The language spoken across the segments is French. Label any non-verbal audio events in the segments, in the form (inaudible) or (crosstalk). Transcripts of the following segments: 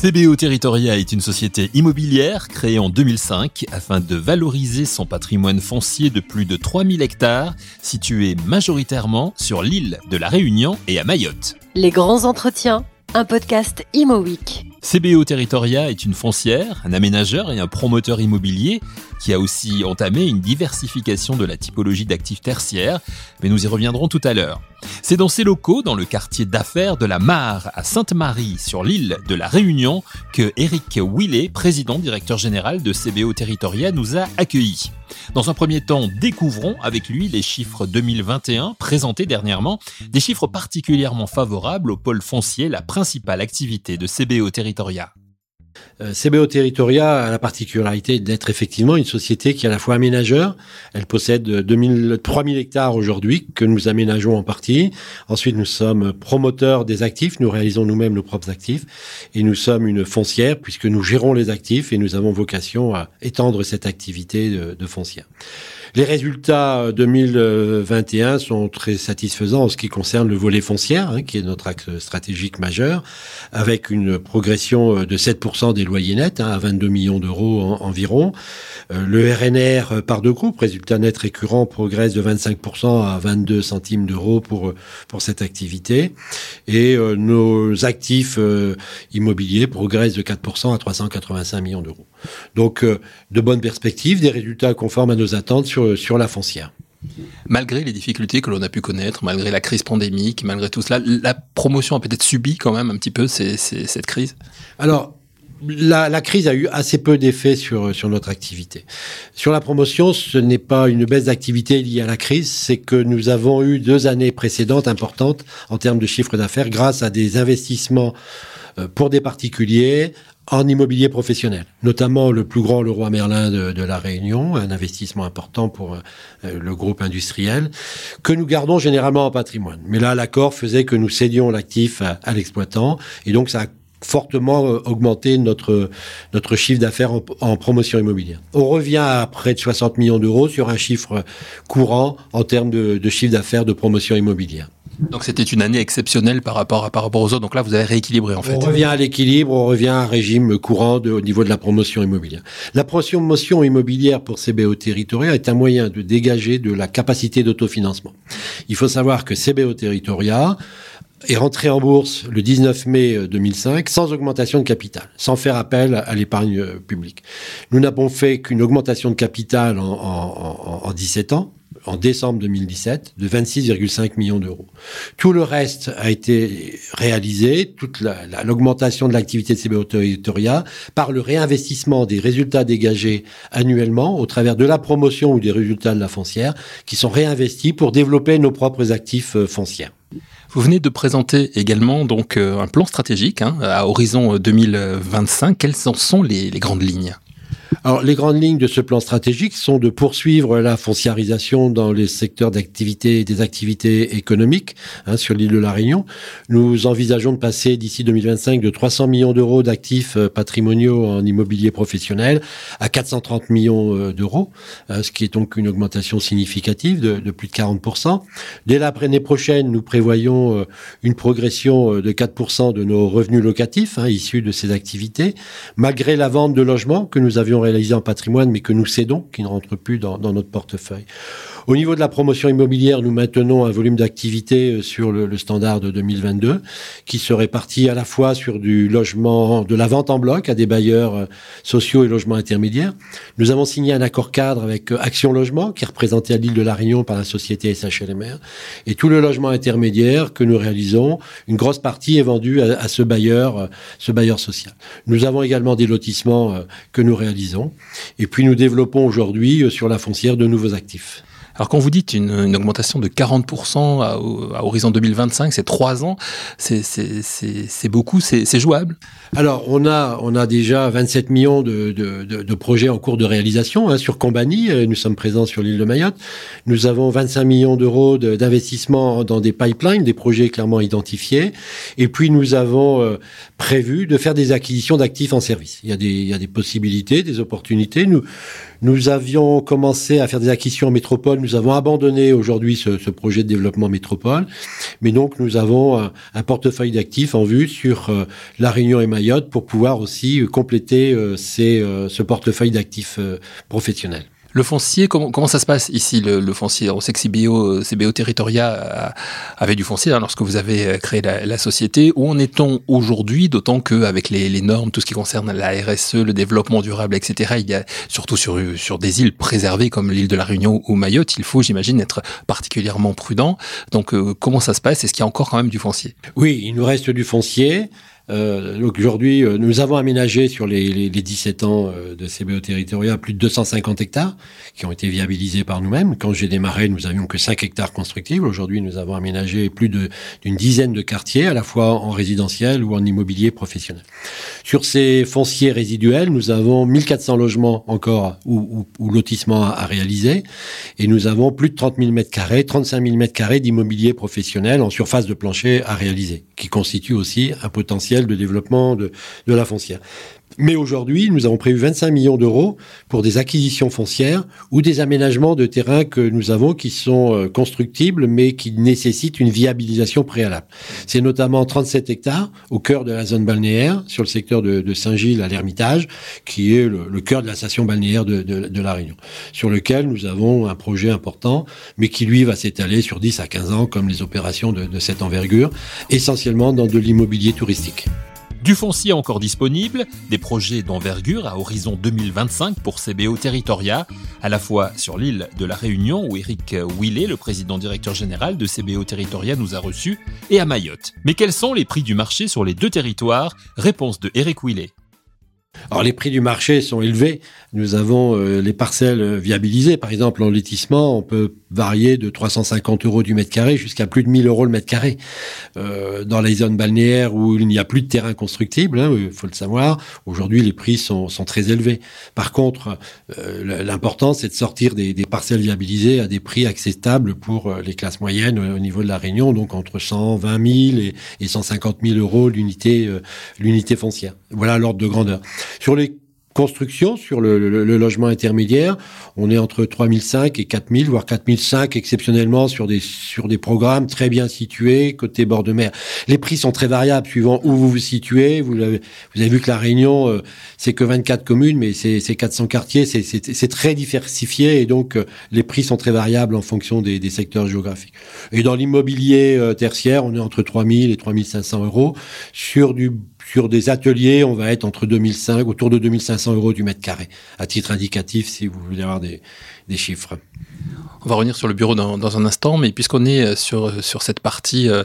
CBO Territoria est une société immobilière créée en 2005 afin de valoriser son patrimoine foncier de plus de 3000 hectares situé majoritairement sur l'île de la Réunion et à Mayotte. Les grands entretiens, un podcast Imo Week. CBO Territoria est une foncière, un aménageur et un promoteur immobilier qui a aussi entamé une diversification de la typologie d'actifs tertiaires, mais nous y reviendrons tout à l'heure. C'est dans ces locaux, dans le quartier d'affaires de la Mare à Sainte-Marie, sur l'île de la Réunion, que Eric Willet, président directeur général de CBO Territoria, nous a accueillis. Dans un premier temps, découvrons avec lui les chiffres 2021 présentés dernièrement, des chiffres particulièrement favorables au pôle foncier, la principale activité de CBO Territoria. Euh, CBO Territoria a la particularité d'être effectivement une société qui est à la fois aménageur. Elle possède 2000, 3000 hectares aujourd'hui que nous aménageons en partie. Ensuite, nous sommes promoteurs des actifs. Nous réalisons nous-mêmes nos propres actifs. Et nous sommes une foncière puisque nous gérons les actifs et nous avons vocation à étendre cette activité de, de foncière. Les résultats 2021 sont très satisfaisants en ce qui concerne le volet foncière, hein, qui est notre axe stratégique majeur, avec une progression de 7% des loyers nets, hein, à 22 millions d'euros environ. Euh, le RNR par deux groupes, résultat net récurrent, progresse de 25% à 22 centimes d'euros pour, pour cette activité. Et euh, nos actifs euh, immobiliers progressent de 4% à 385 millions d'euros. Donc, de bonnes perspectives, des résultats conformes à nos attentes sur sur, la foncière. Malgré les difficultés que l'on a pu connaître, malgré la crise pandémique, malgré tout cela, la promotion a peut-être subi quand même un petit peu cette crise? Alors, la, crise a eu assez peu d'effet sur, sur notre activité. Sur la promotion, ce n'est pas une baisse d'activité liée à la crise, c'est que nous avons eu deux années précédentes importantes en termes de chiffre d'affaires grâce à des investissements euh, pour des particuliers en immobilier professionnel, notamment le plus grand Leroy Merlin de, la Réunion, un investissement important pour euh, le groupe industriel, que nous gardons généralement en patrimoine. Mais là, l'accord faisait que nous cédions l'actif à, l'exploitant, et donc ça a fortement euh, augmenté notre, notre chiffre d'affaires en, promotion immobilière. On revient à près de 60 millions d'euros sur un chiffre courant en termes de, de chiffre d'affaires de promotion immobilière. Donc c'était une année exceptionnelle par rapport, à, par rapport aux autres. Donc là, vous avez rééquilibré en fait. On revient à l'équilibre, on revient à un régime courant de, au niveau de la promotion immobilière. La promotion immobilière pour CBO Territoria est un moyen de dégager de la capacité d'autofinancement. Il faut savoir que CBO Territoria est rentré en bourse le 19 mai 2005 sans augmentation de capital, sans faire appel à l'épargne publique. Nous n'avons fait qu'une augmentation de capital en 17 ans, en décembre 2017 de 26,5 millions d'euros. Tout le reste a été réalisé, toute l'augmentation de l'activité de CBO Territoria, par le réinvestissement des résultats dégagés annuellement au travers de la promotion ou des résultats de la foncière qui sont réinvestis pour développer nos propres actifs euh, foncières. Vous venez de présenter également donc euh, un plan stratégique hein, à horizon 2025. Quelles en sont les grandes lignes? Alors, les grandes lignes de ce plan stratégique sont de poursuivre la fonciarisation dans les secteurs d'activité, des activités économiques hein, sur l'île de la Réunion. Nous envisageons de passer d'ici 2025 de 300 millions d'euros d'actifs euh, patrimoniaux en immobilier professionnel à 430 millions euh, d'euros, euh, ce qui est donc une augmentation significative de, plus de 40%. Dès l'année prochaine, nous prévoyons une progression de 4% de nos revenus locatifs hein, issus de ces activités, malgré la vente de logements que nous avions réalisés en patrimoine, mais que nous cédons, qui ne rentrent plus dans, notre portefeuille. Au niveau de la promotion immobilière, nous maintenons un volume d'activité euh, sur le, standard de 2022, qui se répartit à la fois sur du logement, de la vente en bloc à des bailleurs euh, sociaux et logements intermédiaires. Nous avons signé un accord cadre avec euh, Action Logement, qui est représenté à l'île de la Réunion par la société SHLMR. Et tout le logement intermédiaire que nous réalisons, une grosse partie est vendue à, à ce bailleur, ce bailleur social. Nous avons également des lotissements que nous réalisons et puis nous développons aujourd'hui sur la foncière de nouveaux actifs. Alors quand vous dites une, une augmentation de 40% à, à, horizon 2025, c'est trois ans, c'est beaucoup, c'est jouable? Alors on a, on a déjà 27 millions de, de, de, de projets en cours de réalisation hein, sur Combani, euh, nous sommes présents sur l'île de Mayotte. Nous avons 25 millions d'euros d'investissement dans des pipelines, des projets clairement identifiés. Et puis nous avons euh, prévu de faire des acquisitions d'actifs en service. Il y, a des, il y a des possibilités, des opportunités. Nous, Nous avions commencé à faire des acquisitions en métropole. Nous avons abandonné aujourd'hui ce, projet de développement métropole. Mais donc, nous avons un, portefeuille d'actifs en vue sur euh, La Réunion et Mayotte pour pouvoir aussi compléter euh, ces, euh, ce portefeuille d'actifs professionnels. Le foncier, comment, comment ça se passe ici, le, le foncier? On sait que CBO, CBO Territoria avait du foncier hein, lorsque vous avez euh, créé la, la société. Où en est-on aujourd'hui? D'autant qu'avec les, les normes, tout ce qui concerne la RSE, le développement durable, etc., il y a surtout sur, sur des îles préservées comme l'île de la Réunion ou Mayotte, il faut, j'imagine, être particulièrement prudent. Donc, euh, comment ça se passe? Est-ce qu'il y a encore quand même du foncier? Oui, il nous reste du foncier. Euh, aujourd'hui, euh, nous avons aménagé sur les, les, les 17 ans euh, de CBO Territoria plus de 250 hectares qui ont été viabilisés par nous-mêmes. Quand j'ai démarré, nous avions que 5 hectares constructibles. Aujourd'hui, nous avons aménagé plus d'une dizaine de quartiers, à la fois en résidentiel ou en immobilier professionnel. Sur ces fonciers résiduels, nous avons 1400 logements encore ou, lotissements à, à, réaliser et nous avons plus de 30 000 mètres carrés, 35 000 mètres carrés d'immobilier professionnel en surface de plancher à réaliser, qui constitue aussi un potentiel de développement de, la foncière. Mais aujourd'hui, nous avons prévu 25 millions d'euros pour des acquisitions foncières ou des aménagements de terrain que nous avons qui sont euh, constructibles mais qui nécessitent une viabilisation préalable. C'est notamment 37 hectares au cœur de la zone balnéaire sur le secteur de, Saint-Gilles à l'Ermitage qui est le, cœur de la station balnéaire de, de, La Réunion sur lequel nous avons un projet important mais qui lui va s'étaler sur 10 à 15 ans comme les opérations de cette envergure essentiellement dans de l'immobilier touristique. Du foncier encore disponible, des projets d'envergure à horizon 2025 pour CBO Territoria, à la fois sur l'île de la Réunion où Eric Willet, le président directeur général de CBO Territoria, nous a reçus, et à Mayotte. Mais quels sont les prix du marché sur les deux territoires? Réponse de Eric Willet. Alors les prix du marché sont élevés. Nous avons euh, les parcelles viabilisées. Par exemple, en lotissement, on peut varier de 350 euros du mètre carré jusqu'à plus de 1000 euros le mètre carré. Euh, dans les zones balnéaires où il n'y a plus de terrain constructible, hein, il faut le savoir, aujourd'hui les prix sont, sont, très élevés. Par contre, euh, l'important c'est de sortir des, des, parcelles viabilisées à des prix acceptables pour euh, les classes moyennes au niveau de la Réunion, donc entre 120 000 et, et 150 000 euros l'unité euh, l'unité foncière. Voilà l'ordre de grandeur. Sur les construction sur le, logement intermédiaire, on est entre 3005 et 4000, voire 4005 exceptionnellement sur des, sur des programmes très bien situés côté bord de mer. Les prix sont très variables suivant où vous vous situez. Vous avez, vu que la Réunion, euh, c'est que 24 communes, mais c'est 400 quartiers, c'est très diversifié et donc euh, les prix sont très variables en fonction des, des secteurs géographiques. Et dans l'immobilier euh, tertiaire, on est entre 3000 et 3500 euros sur du sur des ateliers, on va être entre 2005, autour de 2500 euros du mètre carré, à titre indicatif, si vous voulez avoir des, chiffres. On va revenir sur le bureau dans, un instant, mais puisqu'on est sur, sur cette partie euh,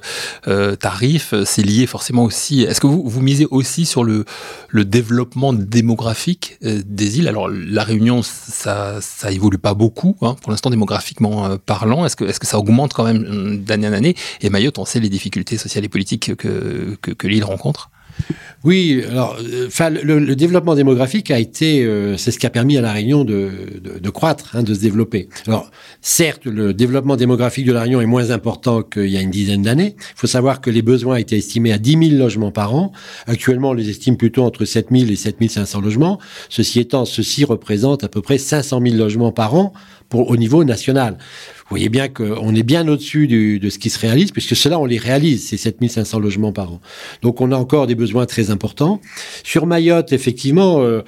euh, tarif, c'est lié forcément aussi. Est-ce que vous, vous misez aussi sur le, le développement démographique euh, des îles? Alors, la Réunion, ça, ça évolue pas beaucoup, hein, pour l'instant, démographiquement euh, parlant. Est-ce que, est-ce que ça augmente quand même d'année en année? Et Mayotte, on sait les difficultés sociales et politiques que, que, que l'île rencontre oui, alors, enfin, le, développement démographique a été, euh, c'est ce qui a permis à la Réunion de, croître, hein, de se développer. Alors, certes, le développement démographique de la Réunion est moins important qu'il y a une dizaine d'années. Il faut savoir que les besoins étaient estimés à 10 000 logements par an. Actuellement, on les estime plutôt entre 7 000 et 7 500 logements. Ceci étant, ceci représente à peu près 500 000 logements par an au niveau national. Vous voyez bien qu'on est bien au-dessus de ce qui se réalise, puisque cela, on les réalise, ces 7500 logements par an. Donc, on a encore des besoins très importants. Sur Mayotte, effectivement, euh,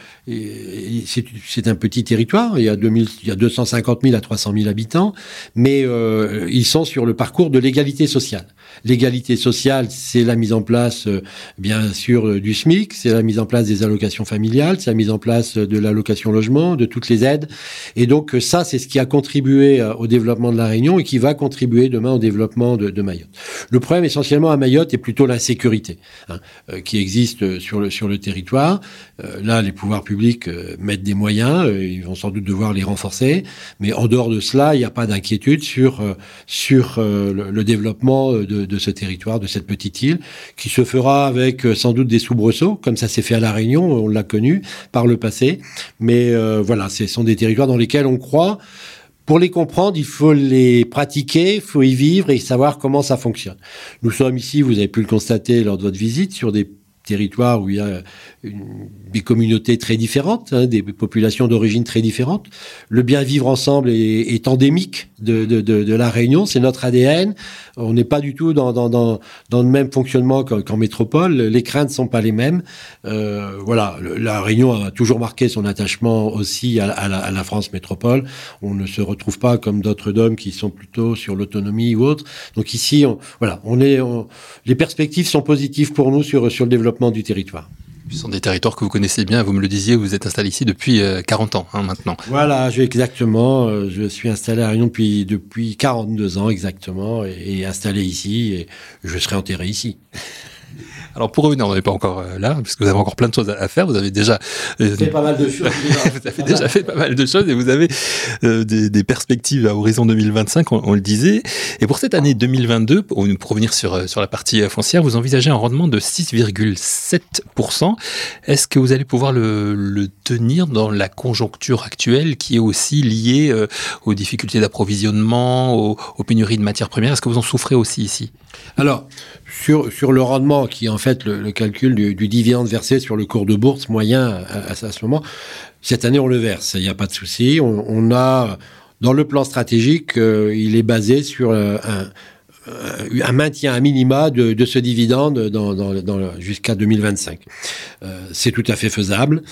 c'est un petit territoire. Il y, a 2000, il y a 250 000 à 300 000 habitants, mais euh, ils sont sur le parcours de l'égalité sociale. L'égalité sociale, c'est la mise en place, euh, bien sûr, euh, du SMIC, c'est la mise en place des allocations familiales, c'est la mise en place de l'allocation logement, de toutes les aides. Et donc, ça, c'est ce qui a contribué au développement de la Réunion et qui va contribuer demain au développement de, Mayotte. Le problème essentiellement à Mayotte est plutôt l'insécurité hein, euh, qui existe sur le, sur le territoire. Euh, là, les pouvoirs publics euh, mettent des moyens, euh, ils vont sans doute devoir les renforcer, mais en dehors de cela, il n'y a pas d'inquiétude sur, euh, sur le, le, développement de, de, ce territoire, de cette petite île, qui se fera avec sans doute des soubresauts, comme ça s'est fait à La Réunion, on l'a connu par le passé, mais voilà, ce sont des territoires dans lesquels on croit. Pour les comprendre, il faut les pratiquer, il faut y vivre et savoir comment ça fonctionne. Nous sommes ici, vous avez pu le constater lors de votre visite, sur des territoire où il y a des communautés très différentes, hein, des populations d'origine très différentes. Le bien vivre ensemble est, endémique de, de, de, la Réunion, c'est notre ADN. On n'est pas du tout dans, dans, dans, dans le même fonctionnement qu'en métropole. Les craintes ne sont pas les mêmes. Euh, voilà, la Réunion a toujours marqué son attachement aussi à, à, la, à, la, France métropole. On ne se retrouve pas comme d'autres DOM qui sont plutôt sur l'autonomie ou autre. Donc ici, on, voilà, on est, les perspectives sont positives pour nous sur, sur le développement du territoire. Ce sont des territoires que vous connaissez bien, vous me le disiez, vous êtes installé ici depuis 40 euh, ans hein, maintenant. Voilà, je, exactement. Euh, je suis installé à Réunion depuis, depuis 42 ans exactement et, et installé ici et je serai enterré ici. Alors pour revenir, on n'est pas encore euh, là, puisque vous avez encore plein de choses à faire. Vous avez déjà euh, fait pas mal de choses. (laughs) vous avez déjà fait pas mal de choses et vous avez euh, des, des, perspectives à horizon 2025, on, on, le disait. Et pour cette année 2022, pour, revenir sur sur la partie foncière, vous envisagez un rendement de 6,7%. Est-ce que vous allez pouvoir le, le, tenir dans la conjoncture actuelle qui est aussi liée aux difficultés d'approvisionnement, aux, aux pénuries de matières premières? Est-ce que vous en souffrez aussi ici? Alors sur le rendement qui en fait le, calcul du, dividende versé sur le cours de bourse moyen à, ce moment. Cette année, on le verse, il n'y a pas de souci. On, a dans le plan stratégique, euh, il est basé sur euh, un, un maintien à minima de, ce dividende jusqu'à 2025. Euh, c'est tout à fait faisable.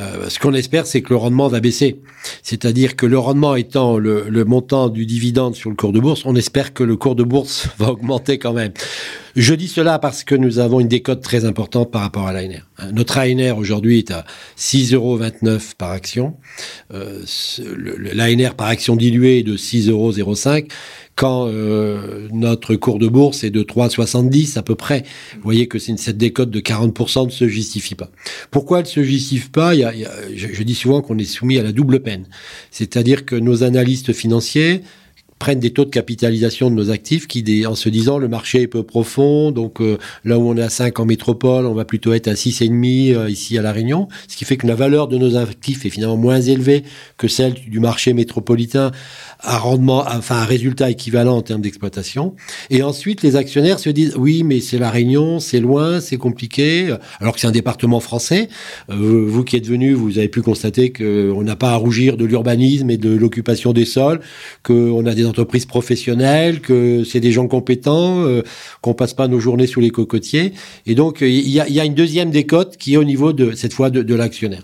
Euh, ce qu'on espère, c'est que le rendement va baisser. C'est-à-dire que le rendement étant le, montant du dividende sur le cours de bourse, on espère que le cours de bourse (laughs) va augmenter quand même. Je dis cela parce que nous avons une décote très importante par rapport à l'ANR. Notre ANR aujourd'hui est à 6,29 euros par action. Euh, L'ANR par action diluée est de 6,05 euros quand euh, notre cours de bourse est de 3,70 à peu près. Vous voyez que cette décote de 40% ne se justifie pas. Pourquoi elle ne se justifie pas? Je dis souvent qu'on est soumis à la double peine. C'est-à-dire que nos analystes financiers prennent des taux de capitalisation de nos actifs qui, en se disant le marché est peu profond, donc euh, là où on est à 5 en métropole, on va plutôt être à 6,5 euh, ici à La Réunion, ce qui fait que la valeur de nos actifs est finalement moins élevée que celle du marché métropolitain à rendement, enfin un résultat équivalent en termes d'exploitation. Et ensuite, les actionnaires se disent oui, mais c'est la Réunion, c'est loin, c'est compliqué, alors que c'est un département français. Euh, vous qui êtes venu, vous avez pu constater qu'on n'a pas à rougir de l'urbanisme et de l'occupation des sols, qu'on a des entreprises professionnelles, que c'est des gens compétents, euh, qu'on passe pas nos journées sous les cocotiers. Et donc, il y a, une deuxième décote qui est au niveau de cette fois de, de l'actionnaire.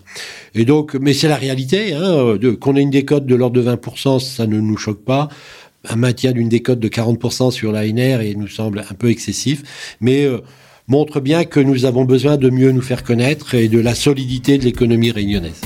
Et donc, mais c'est la réalité, hein, qu'on ait une décote de l'ordre de 20%, ça ne nous choque pas. Un maintien d'une décote de 40% sur l'ANR et nous semble un peu excessif, mais euh, montre bien que nous avons besoin de mieux nous faire connaître et de la solidité de l'économie réunionnaise.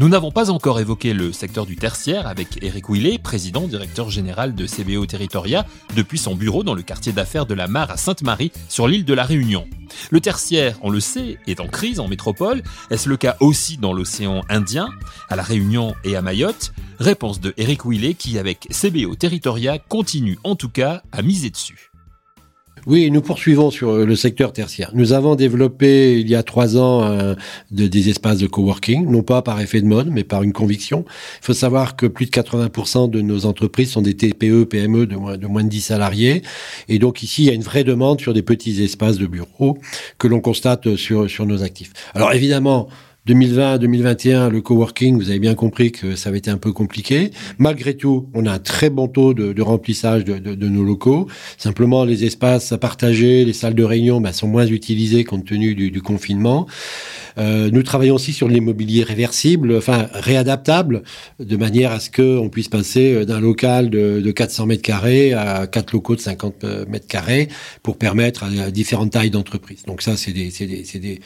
Nous n'avons pas encore évoqué le secteur du tertiaire avec Eric Willet, président directeur général de CBO Territoria, depuis son bureau dans le quartier d'affaires de la Mare à Sainte-Marie, sur l'île de la Réunion. Le tertiaire, on le sait, est en crise en métropole. Est-ce le cas aussi dans l'océan Indien, à la Réunion et à Mayotte? Réponse de Eric Willet qui, avec CBO Territoria, continue en tout cas à miser dessus. Oui, nous poursuivons sur le secteur tertiaire. Nous avons développé il y a trois ans euh, de, des espaces de coworking, non pas par effet de mode, mais par une conviction. Il faut savoir que plus de 80% de nos entreprises sont des TPE, PME de moins, de moins de 10 salariés. Et donc ici, il y a une vraie demande sur des petits espaces de bureaux que l'on constate sur, sur nos actifs. Alors évidemment, 2020-2021, le coworking, vous avez bien compris que ça avait été un peu compliqué. Malgré tout, on a un très bon taux de, remplissage de, nos locaux. Simplement, les espaces à partager, les salles de réunion bah, sont moins utilisés compte tenu du, confinement. Euh, nous travaillons aussi sur l'immobilier réversible, enfin réadaptable, de manière à ce qu'on puisse passer d'un local de, de 400 mètres carrés à quatre locaux de 50 mètres carrés pour permettre à différentes tailles d'entreprises. Donc ça, c'est des, des, des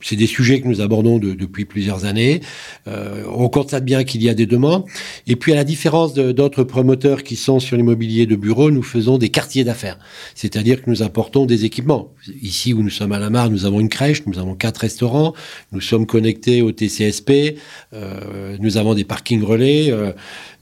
c'est des sujets que nous abordons de, depuis plusieurs années. Euh, on constate bien qu'il y a des demandes. Et puis, à la différence d'autres promoteurs qui sont sur l'immobilier de bureau, nous faisons des quartiers d'affaires. C'est-à-dire que nous apportons des équipements. Ici où nous sommes à la Mare, nous avons une crèche, nous avons quatre restaurants, nous sommes connectés au TCSP, euh, nous avons des parkings relais. Euh,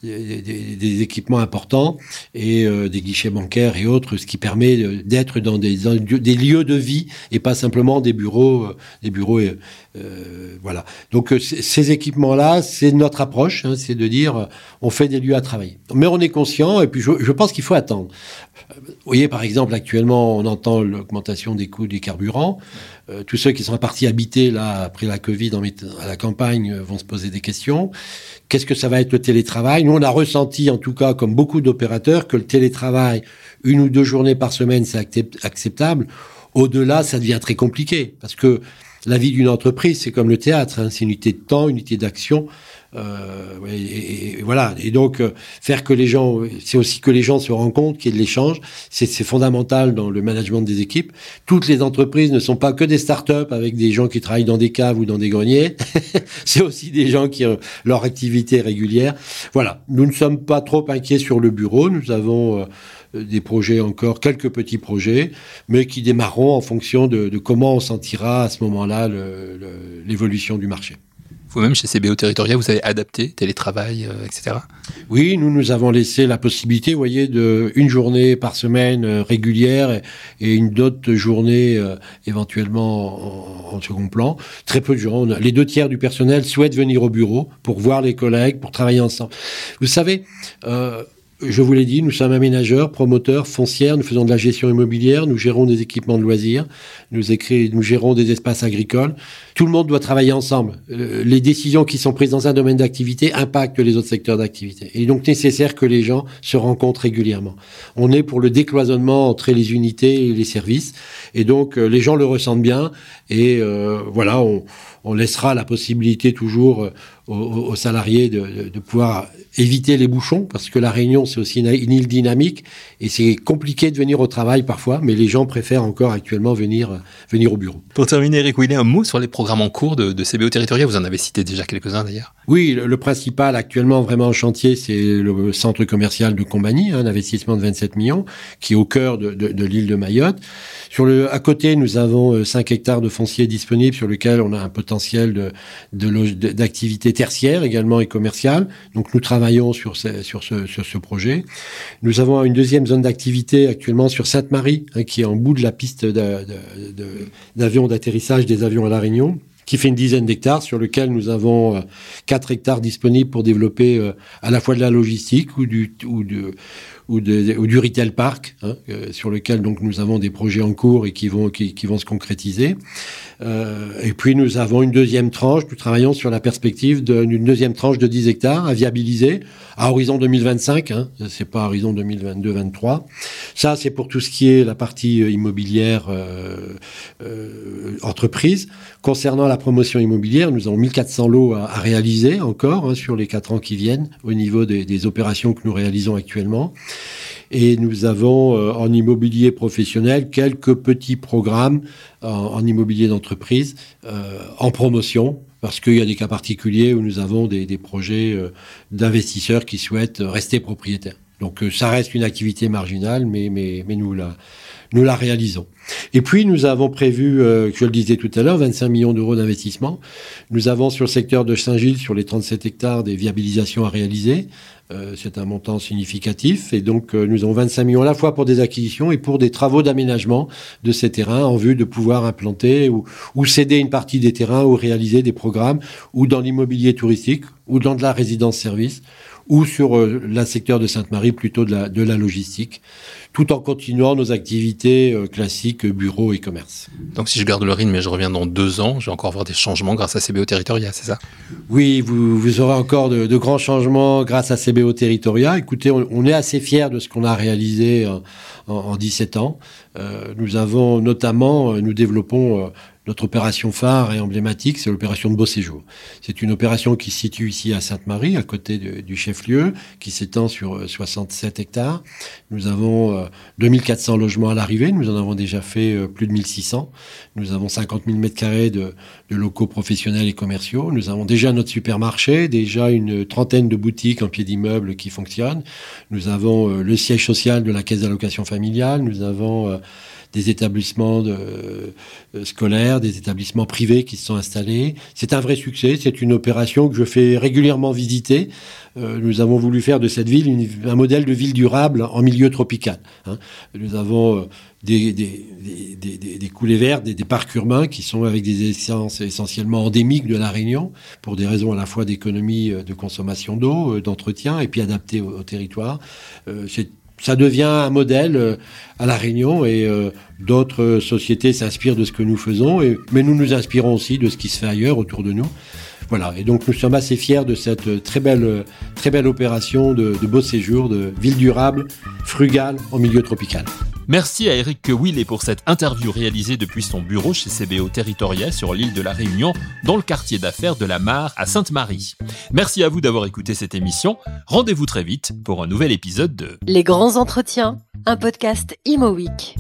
des, équipements importants et euh, des guichets bancaires et autres, ce qui permet d'être dans des, lieux de vie et pas simplement des bureaux, euh, des bureaux. Euh, euh voilà. Donc ces équipements-là, c'est notre approche, hein, c'est de dire on fait des lieux à travailler. Mais on est conscient et puis je, je pense qu'il faut attendre. Vous voyez, par exemple, actuellement, on entend l'augmentation des coûts des carburants. Tous ceux qui sont partis habiter là après la Covid à la campagne vont se poser des questions. Qu'est-ce que ça va être le télétravail? Nous, on a ressenti, en tout cas, comme beaucoup d'opérateurs, que le télétravail, une ou deux journées par semaine, c'est acceptable. Au-delà, ça devient très compliqué parce que la vie d'une entreprise, c'est comme le théâtre, hein, c'est une unité de temps, une unité d'action. Euh, et, voilà. Et donc euh, faire que les gens, c'est aussi que les gens se compte qu'il y ait de l'échange. C'est fondamental dans le management des équipes. Toutes les entreprises ne sont pas que des start-up avec des gens qui travaillent dans des caves ou dans des greniers. (laughs) c'est aussi des gens qui ont leur activité régulière. Voilà. Nous ne sommes pas trop inquiets sur le bureau. Nous avons euh, des projets encore, quelques petits projets, mais qui démarreront en fonction de, de comment on sentira à ce moment-là l'évolution du marché. Vous-même, chez CBO Territorial, vous avez adapté télétravail, euh, etc. Oui, nous nous avons laissé la possibilité, vous voyez, de une journée par semaine euh, régulière et, une d'autres journée euh, éventuellement en, second plan. Très peu de gens. Les deux tiers du personnel souhaitent venir au bureau pour voir les collègues, pour travailler ensemble. Vous savez, je vous l'ai dit, nous sommes aménageurs, promoteurs, foncières, nous faisons de la gestion immobilière, nous gérons des équipements de loisirs, nous, nous gérons des espaces agricoles. Tout le monde doit travailler ensemble. Les décisions qui sont prises dans un domaine d'activité impactent les autres secteurs d'activité. Il est donc nécessaire que les gens se rencontrent régulièrement. On est pour le décloisonnement entre les unités et les services, et donc euh, les gens le ressentent bien, et euh, voilà, on, on laissera la possibilité toujours euh, aux, salariés de, pouvoir éviter les bouchons, parce que la Réunion, c'est aussi une, île dynamique, et c'est compliqué de venir au travail parfois, mais les gens préfèrent encore actuellement venir, euh, venir au bureau. Pour terminer, Eric Willet, un mot sur les programmes en cours de, CBO territorial, vous en avez cité déjà quelques-uns d'ailleurs. Oui, le, principal actuellement vraiment en chantier, c'est le centre commercial de Combani, un investissement de 27 millions, qui est au cœur de, l'île de Mayotte. Sur le, à côté, nous avons 5 euh, hectares de foncier disponibles sur lequel on a un potentiel de, d'activité tertiaire également et commerciale. Donc nous travaillons sur ce, sur ce, sur ce projet. Nous avons une deuxième zone d'activité actuellement sur Sainte-Marie, hein, qui est en bout de la piste d'avion d'atterrissage des avions à La Réunion qui fait une dizaine d'hectares, sur lequel nous avons 4 euh, hectares disponibles pour développer euh, à la fois de la logistique ou du, ou de, ou, du retail park, hein, euh, sur lequel donc nous avons des projets en cours et qui vont, qui, vont se concrétiser. Et puis nous avons une deuxième tranche, nous travaillons sur la perspective d'une deuxième tranche de 10 hectares à viabiliser à horizon 2025, hein, c'est pas horizon 2022-23. Ça, c'est pour tout ce qui est la partie immobilière entreprise. Concernant la promotion immobilière, nous avons 1400 lots à, réaliser encore hein, sur les quatre ans qui viennent au niveau des, opérations que nous réalisons actuellement. Et nous avons euh, en immobilier professionnel quelques petits programmes en, immobilier d'entreprise euh, en promotion parce qu'il y a des cas particuliers où nous avons des, projets euh, d'investisseurs qui souhaitent rester propriétaires. Donc ça reste une activité marginale, mais, mais, mais nous, la, nous la réalisons. Et puis nous avons prévu, euh, je le disais tout à l'heure, 25 millions d'euros d'investissement. Nous avons sur le secteur de Saint-Gilles, sur les 37 hectares, des viabilisations à réaliser. Euh, c'est un montant significatif et donc euh, nous avons 25 millions à la fois pour des acquisitions et pour des travaux d'aménagement de ces terrains en vue de pouvoir implanter ou, ou céder une partie des terrains ou réaliser des programmes ou dans l'immobilier touristique ou dans de la résidence-service ou sur euh, le secteur de Sainte-Marie plutôt de la, de la logistique, tout en continuant nos activités euh, classiques, bureaux et commerce. Donc si je garde le rythme mais je reviens dans deux ans, je vais encore voir des changements grâce à CBO Territoria, c'est ça? Oui, vous, vous, aurez encore de, de, grands changements grâce à CBO Territoria. Écoutez, on, est assez fiers de ce qu'on a réalisé en, en, en 17 ans. Euh, nous avons notamment, euh, nous développons notre opération phare et emblématique, c'est l'opération de Beau Séjour. C'est une opération qui se situe ici à Sainte-Marie, à côté du chef-lieu, qui s'étend sur 67 euh, hectares. Nous avons 2400 euh, logements à l'arrivée, nous en avons déjà fait euh, plus de 1600. Nous avons 50 000 mètres carrés de, de locaux professionnels et commerciaux. Nous avons déjà notre supermarché, déjà une trentaine de boutiques en pied d'immeuble qui fonctionnent. Nous avons le siège social de la caisse d'allocation familiale. Nous avons des établissements euh, scolaires, des établissements privés qui se sont installés. C'est un vrai succès. C'est une opération que je fais régulièrement visiter. Euh, nous avons voulu faire de cette ville un modèle de ville durable en milieu tropical. Hein. Nous avons euh, des, coulées vertes, des, parcs urbains qui sont avec des essences essentiellement endémiques de la Réunion, pour des raisons à la fois d'économie de consommation d'eau, d'entretien, et puis adaptées au, au territoire. c'est ça devient un modèle euh, à La Réunion et euh, d'autres sociétés s'inspirent de ce que nous faisons, mais nous nous inspirons aussi de ce qui se fait ailleurs autour de nous. Voilà, et donc nous sommes assez fiers de cette très belle, très belle opération de, de beau séjour, de ville durable, frugale, en milieu tropical. Merci à Eric Willet pour cette interview réalisée depuis son bureau chez CBO Territoria sur l'île de la Réunion, dans le quartier d'affaires de la Mare à Sainte-Marie. Merci à vous d'avoir écouté cette émission. Rendez-vous très vite pour un nouvel épisode de Les grands entretiens, un podcast Imo Week.